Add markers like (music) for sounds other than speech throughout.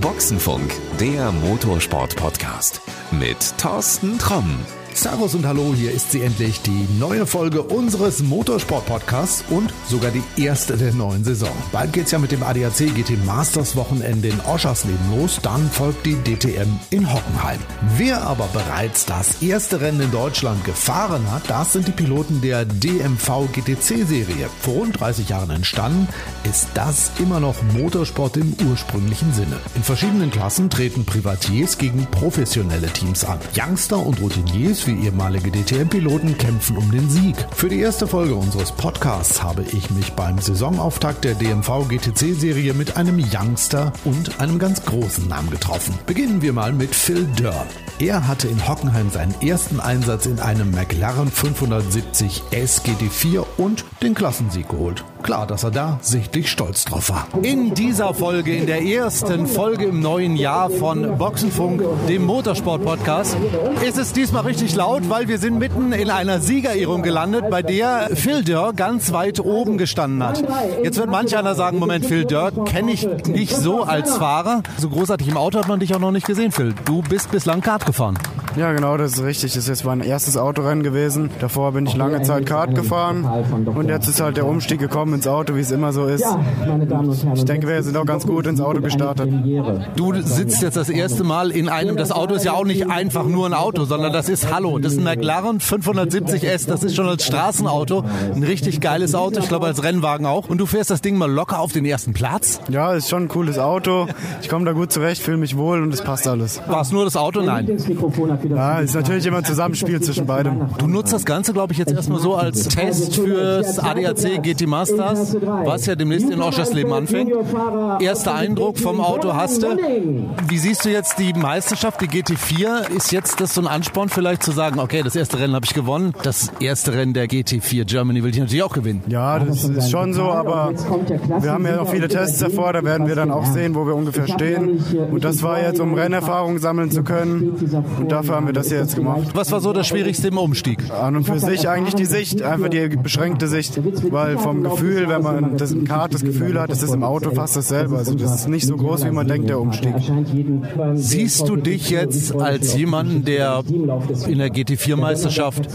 Boxenfunk, der Motorsport-Podcast mit Thorsten Tromm. Servus und Hallo, hier ist sie endlich, die neue Folge unseres Motorsport-Podcasts und sogar die erste der neuen Saison. Bald geht's ja mit dem ADAC GT Masters Wochenende in Oschersleben los, dann folgt die DTM in Hockenheim. Wer aber bereits das erste Rennen in Deutschland gefahren hat, das sind die Piloten der DMV GTC-Serie. Vor rund 30 Jahren entstanden, ist das immer noch Motorsport im ursprünglichen Sinne. In verschiedenen Klassen treten Privatiers gegen professionelle Teams an. Youngster und Routiniers wie ehemalige DTM-Piloten kämpfen um den Sieg. Für die erste Folge unseres Podcasts habe ich mich beim Saisonauftakt der DMV GTC-Serie mit einem Youngster und einem ganz großen Namen getroffen. Beginnen wir mal mit Phil Durr. Er hatte in Hockenheim seinen ersten Einsatz in einem McLaren 570 SGT4 und den Klassensieg geholt. Klar, dass er da sichtlich stolz drauf war. In dieser Folge, in der ersten Folge im neuen Jahr von Boxenfunk, dem Motorsport-Podcast, ist es diesmal richtig laut, weil wir sind mitten in einer Siegerehrung gelandet, bei der Phil Dörr ganz weit oben gestanden hat. Jetzt wird manch einer sagen, Moment, Phil Dörr kenne ich nicht so als Fahrer. So großartig im Auto hat man dich auch noch nicht gesehen, Phil. Du bist bislang Kart gefahren. Ja, genau, das ist richtig. Das ist jetzt mein erstes Autorennen gewesen. Davor bin ich lange Zeit Kart gefahren und jetzt ist halt der Umstieg gekommen ins Auto, wie es immer so ist. Ich denke, wir sind auch ganz gut ins Auto gestartet. Du sitzt jetzt das erste Mal in einem, das Auto ist ja auch nicht einfach nur ein Auto, sondern das ist Hallo. Das ist ein McLaren 570S, das ist schon als Straßenauto ein richtig geiles Auto, ich glaube als Rennwagen auch. Und du fährst das Ding mal locker auf den ersten Platz? Ja, ist schon ein cooles Auto. Ich komme da gut zurecht, fühle mich wohl und es passt alles. War es nur das Auto? Nein. Ja, ist natürlich immer ein Zusammenspiel zwischen beidem. Du nutzt das Ganze, glaube ich, jetzt erstmal so als Test fürs ADAC GT Masters, was ja demnächst in Oschersleben anfängt. Erster Eindruck vom Auto hast du. Wie siehst du jetzt die Meisterschaft, die GT4? Ist jetzt das so ein Ansporn vielleicht zu sagen, okay, das erste Rennen habe ich gewonnen, das erste Rennen der GT4 Germany will ich natürlich auch gewinnen? Ja, das ist schon so, aber wir haben ja noch viele Tests davor, da werden wir dann auch sehen, wo wir ungefähr stehen. Und das war jetzt, um Rennerfahrung sammeln zu können. Und dafür haben wir das jetzt gemacht. Was war so das Schwierigste im Umstieg? An und für sich eigentlich die Sicht, einfach die beschränkte Sicht, weil vom Gefühl, wenn man das im Kart das Gefühl hat, ist es im Auto fast dasselbe. Also das ist nicht so groß, wie man denkt, der Umstieg. Siehst du dich jetzt als jemanden, der in der GT4-Meisterschaft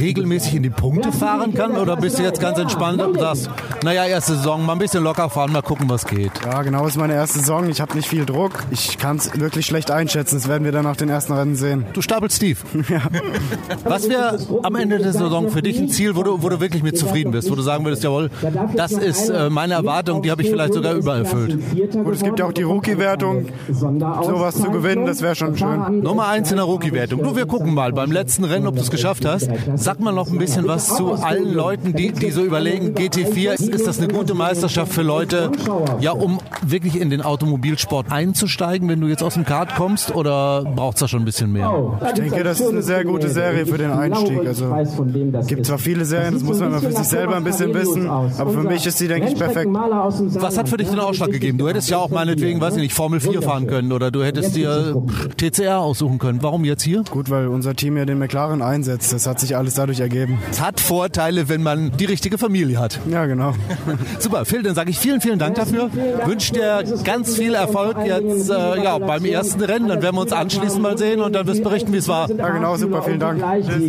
regelmäßig in die Punkte fahren kann? Oder bist du jetzt ganz entspannt und sagst, naja, erste Saison, mal ein bisschen locker fahren, mal gucken, was geht? Ja, genau, ist meine erste Saison. Ich habe nicht viel Druck. Ich kann es wirklich schlecht einschätzen. Das werden wir dann nach den ersten Rennen sehen. Du stapelst tief. Ja. (laughs) Was wäre am Ende der Saison für dich ein Ziel, wo du, wo du wirklich mit zufrieden bist? Wo du sagen würdest, jawohl, das ist äh, meine Erwartung, die habe ich vielleicht sogar übererfüllt. Gut, es gibt ja auch die Rookie-Wertung. Sowas zu gewinnen, das wäre schon schön. Nummer eins in der Rookie-Wertung. Du, wir gucken mal beim letzten Rennen, ob du es geschafft hast. Sag mal noch ein bisschen was zu allen Leuten, die, die so überlegen, GT4, ist das eine gute Meisterschaft für Leute, ja, um wirklich in den Automobilsport einzusteigen, wenn du jetzt aus dem Kart kommst, oder braucht es da schon ein bisschen mehr? Ich denke, das ist eine sehr gute Serie für den Einstieg. Also gibt zwar viele Serien, das muss man immer für sich selber ein bisschen wissen, aber für mich ist sie, denke ich, perfekt. Was hat für dich den Ausschlag gegeben? Du hättest ja auch meinetwegen, weiß ich nicht, Formel 4 fahren können oder du hättest dir TCR aussuchen können. Warum jetzt hier? Gut, weil unser Team ja den McLaren einsetzt. Das hat sich alles dadurch ergeben. Es hat Vorteile, wenn man die richtige Familie hat. Ja, genau. (laughs) Super, Phil, dann sage ich vielen, vielen Dank dafür. Wünsche dir ganz viel Erfolg jetzt äh, ja, beim ersten Rennen. Dann werden wir uns anschließend mal sehen und dann wirst du berichten, wie es war. Ja, genau, super, vielen Dank.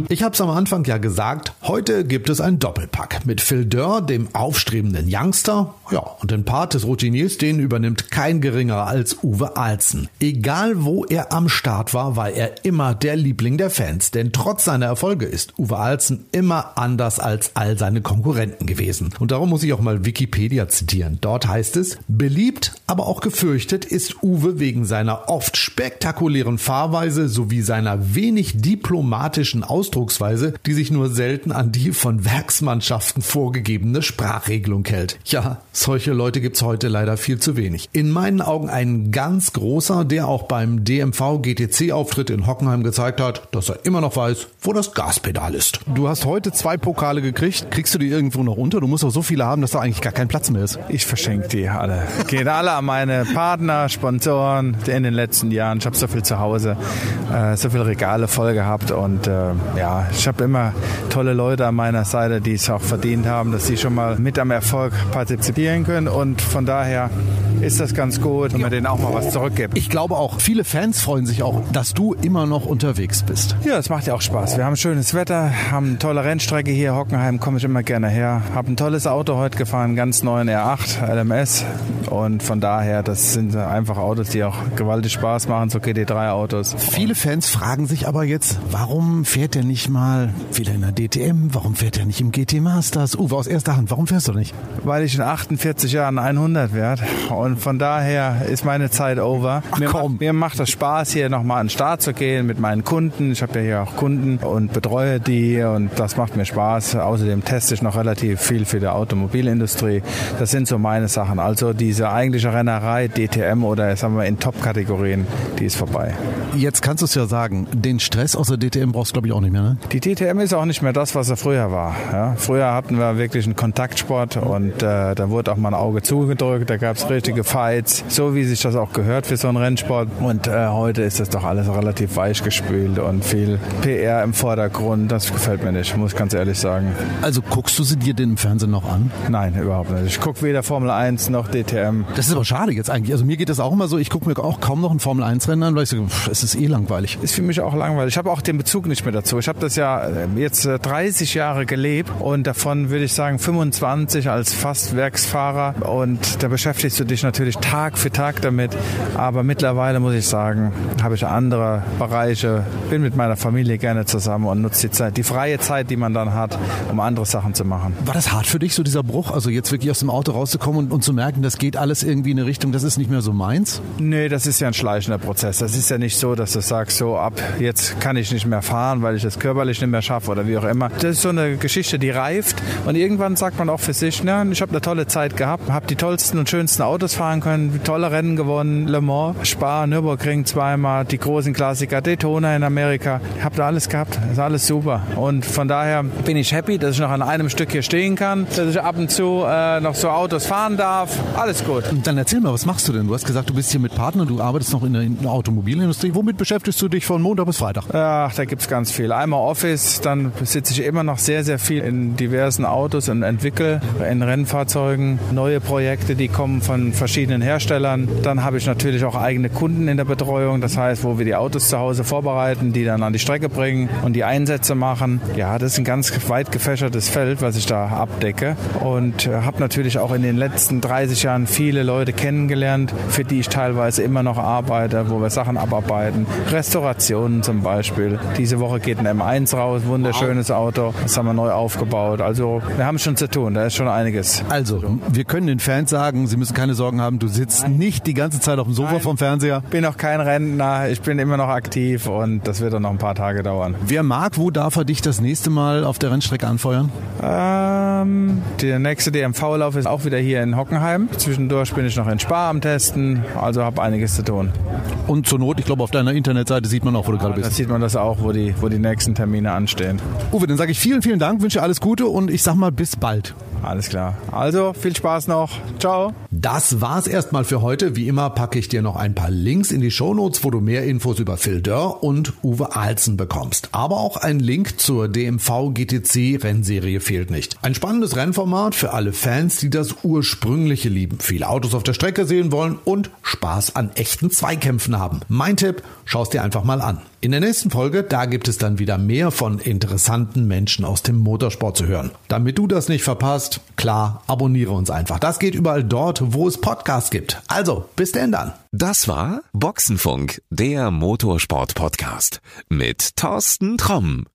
Ich habe es am Anfang ja gesagt, heute gibt es ein Doppelpack mit Phil Dörr, dem aufstrebenden Youngster, ja, und den Part des Routiniers, den übernimmt kein geringerer als Uwe Alzen. Egal wo er am Start war, war er immer der Liebling der Fans, denn trotz seiner Erfolge ist Uwe Alzen immer anders als all seine Konkurrenten gewesen. Und darum muss ich auch mal Wikipedia zitieren. Dort heißt es, beliebt, aber auch gefürchtet ist Uwe wegen seiner oft spektakulären Fahrweise sowie seiner wenig diplomatischen Ausdrucksweise, die sich nur selten an die von Werksmannschaften vorgegebene Sprachregelung hält. Ja, solche Leute gibt's heute leider viel zu wenig. In meinen Augen ein ganz großer, der auch beim DMV GTC-Auftritt in Hockenheim gezeigt hat, dass er immer noch weiß, wo das Gaspedal ist. Du hast heute zwei Pokale gekriegt. Kriegst du die irgendwo noch unter? Du musst doch so viele haben, dass da eigentlich gar kein Platz mehr ist. Ich verschenke die alle. Geht alle an meine Partner, Sponsoren in den letzten Jahren. Ich habe so viel zu Hause. Es so viele Regale voll gehabt und äh, ja, ich habe immer tolle Leute an meiner Seite, die es auch verdient haben, dass sie schon mal mit am Erfolg partizipieren können und von daher ist das ganz gut, wenn man denen auch mal was zurückgibt. Ich glaube auch, viele Fans freuen sich auch, dass du immer noch unterwegs bist. Ja, es macht ja auch Spaß. Wir haben schönes Wetter, haben eine tolle Rennstrecke hier, Hockenheim, komme ich immer gerne her. Habe ein tolles Auto heute gefahren, ganz neuen R8 LMS und von daher, das sind einfach Autos, die auch gewaltig Spaß machen, so GT3-Autos. Viele Fans fragen sich aber jetzt, warum fährt er nicht mal wieder in der DTM? Warum fährt er nicht im GT Masters? Uwe, aus erster Hand, warum fährst du nicht? Weil ich in 48 Jahren 100 werde und von daher ist meine Zeit over. Ach, mir, komm. Macht, mir macht das Spaß, hier nochmal an den Start zu gehen mit meinen Kunden. Ich habe ja hier auch Kunden und betreue die und das macht mir Spaß. Außerdem teste ich noch relativ viel für die Automobilindustrie. Das sind so meine Sachen. Also diese eigentliche Rennerei, DTM oder sagen wir in Top-Kategorien, die ist vorbei. Jetzt kannst du es ja sagen, den Stress aus der DTM brauchst du glaube ich auch nicht mehr, ne? Die DTM ist auch nicht mehr das, was er früher war. Ja, früher hatten wir wirklich einen Kontaktsport und äh, da wurde auch mal ein Auge zugedrückt, da gab es richtige Fights, so wie sich das auch gehört für so einen Rennsport. Und äh, heute ist das doch alles relativ weich gespült und viel PR im Vordergrund. Das gefällt mir nicht, muss ich ganz ehrlich sagen. Also guckst du sie dir denn im Fernsehen noch an? Nein, überhaupt nicht. Ich gucke weder Formel 1 noch DTM. Das ist aber schade jetzt eigentlich. Also mir geht das auch immer so, ich gucke mir auch kaum noch ein Formel 1 Rennen an, weil ich sage, pff, es ist eh langweilig. Ist für mich auch langweilig. Ich habe auch den Bezug nicht mehr dazu. Ich habe das ja äh, jetzt äh, 30 Jahre gelebt und davon würde ich sagen 25 als Fastwerksfahrer und da beschäftigst du dich natürlich Tag für Tag damit. Aber mittlerweile muss ich sagen, habe ich andere Bereiche, bin mit meiner Familie gerne zusammen und nutze die Zeit, die freie Zeit, die man dann hat, um andere Sachen zu machen. War das hart für dich, so dieser Bruch? Also jetzt wirklich aus dem Auto rauszukommen und, und zu merken, das geht alles irgendwie in eine Richtung, das ist nicht mehr so meins? Nee, das ist ja ein schleichender Prozess. Das ist ja nicht so, dass du sagst, so ab jetzt kann ich nicht mehr fahren, weil ich das körperlich nicht mehr schaffe oder wie auch immer. Das ist so eine Geschichte, die reift und irgendwann sagt man auch für sich, na, ich habe eine tolle Zeit gehabt, habe die tollsten und schönsten Autos fahren können, tolle Rennen gewonnen, Le Mans, Spa, Nürburgring zweimal, die großen Klassiker, Daytona in Amerika. Ich habe da alles gehabt, ist alles super. Und von daher bin ich happy, dass ich noch an einem Stück hier stehen kann, dass ich ab und zu äh, noch so Autos fahren darf. Alles gut. Und dann erzähl mal, was machst du denn? Du hast gesagt, du bist hier mit Partner, du arbeitest noch in der, in der Automobilindustrie. Womit beschäftigst du dich von Montag bis Freitag? Ach, da gibt's ganz viel. Einmal Office, dann sitze ich immer noch sehr, sehr viel in diversen Autos und entwickle in Rennfahrzeugen neue Projekte, die kommen von verschiedenen Herstellern. Dann habe ich natürlich auch eigene Kunden in der Betreuung, das heißt, wo wir die Autos zu Hause vorbereiten, die dann an die Strecke bringen und die Einsätze machen. Ja, das ist ein ganz weit gefächertes Feld, was ich da abdecke und äh, habe natürlich auch in den letzten 30 Jahren viele Leute kennengelernt, für die ich teilweise immer noch arbeite, wo wir Sachen abarbeiten. Restaurationen zum Beispiel. Diese Woche geht ein M1 raus, wunderschönes Auto. Das haben wir neu aufgebaut. Also wir haben schon zu tun, da ist schon einiges. Also, wir können den Fans sagen, sie müssen keine Sorgen haben, du sitzt nicht die ganze Zeit auf dem Sofa Nein. vom Fernseher. Ich bin noch kein Rentner, ich bin immer noch aktiv und das wird dann noch ein paar Tage dauern. Wer mag, wo darf er dich das nächste Mal auf der Rennstrecke anfeuern? Ähm, der nächste DMV-Lauf ist auch wieder hier in Hockenheim. Zwischendurch bin ich noch in Spa am Testen, also habe einiges zu tun. Und zur Not, ich glaube, auf deiner Internetseite sieht man auch, wo du gerade Da bist. sieht man das auch, wo die, wo die nächsten Termine anstehen. Uwe, dann sage ich vielen, vielen Dank, wünsche alles Gute und ich sag mal bis bald. Alles klar. Also, viel Spaß noch. Ciao. Das war's erstmal für heute. Wie immer packe ich dir noch ein paar Links in die Shownotes, wo du mehr Infos über Phil Dörr und Uwe Ahlsen bekommst. Aber auch ein Link zur DMV GTC Rennserie fehlt nicht. Ein spannendes Rennformat für alle Fans, die das ursprüngliche lieben, viele Autos auf der Strecke sehen wollen und Spaß an echten Zweikämpfen haben. Mein Tipp, schau's dir einfach mal an. In der nächsten Folge, da gibt es dann wieder mehr von interessanten Menschen aus dem Motorsport zu hören. Damit du das nicht verpasst, klar, abonniere uns einfach. Das geht überall dort, wo es Podcasts gibt. Also, bis denn dann. Das war Boxenfunk, der Motorsport-Podcast mit Thorsten Tromm.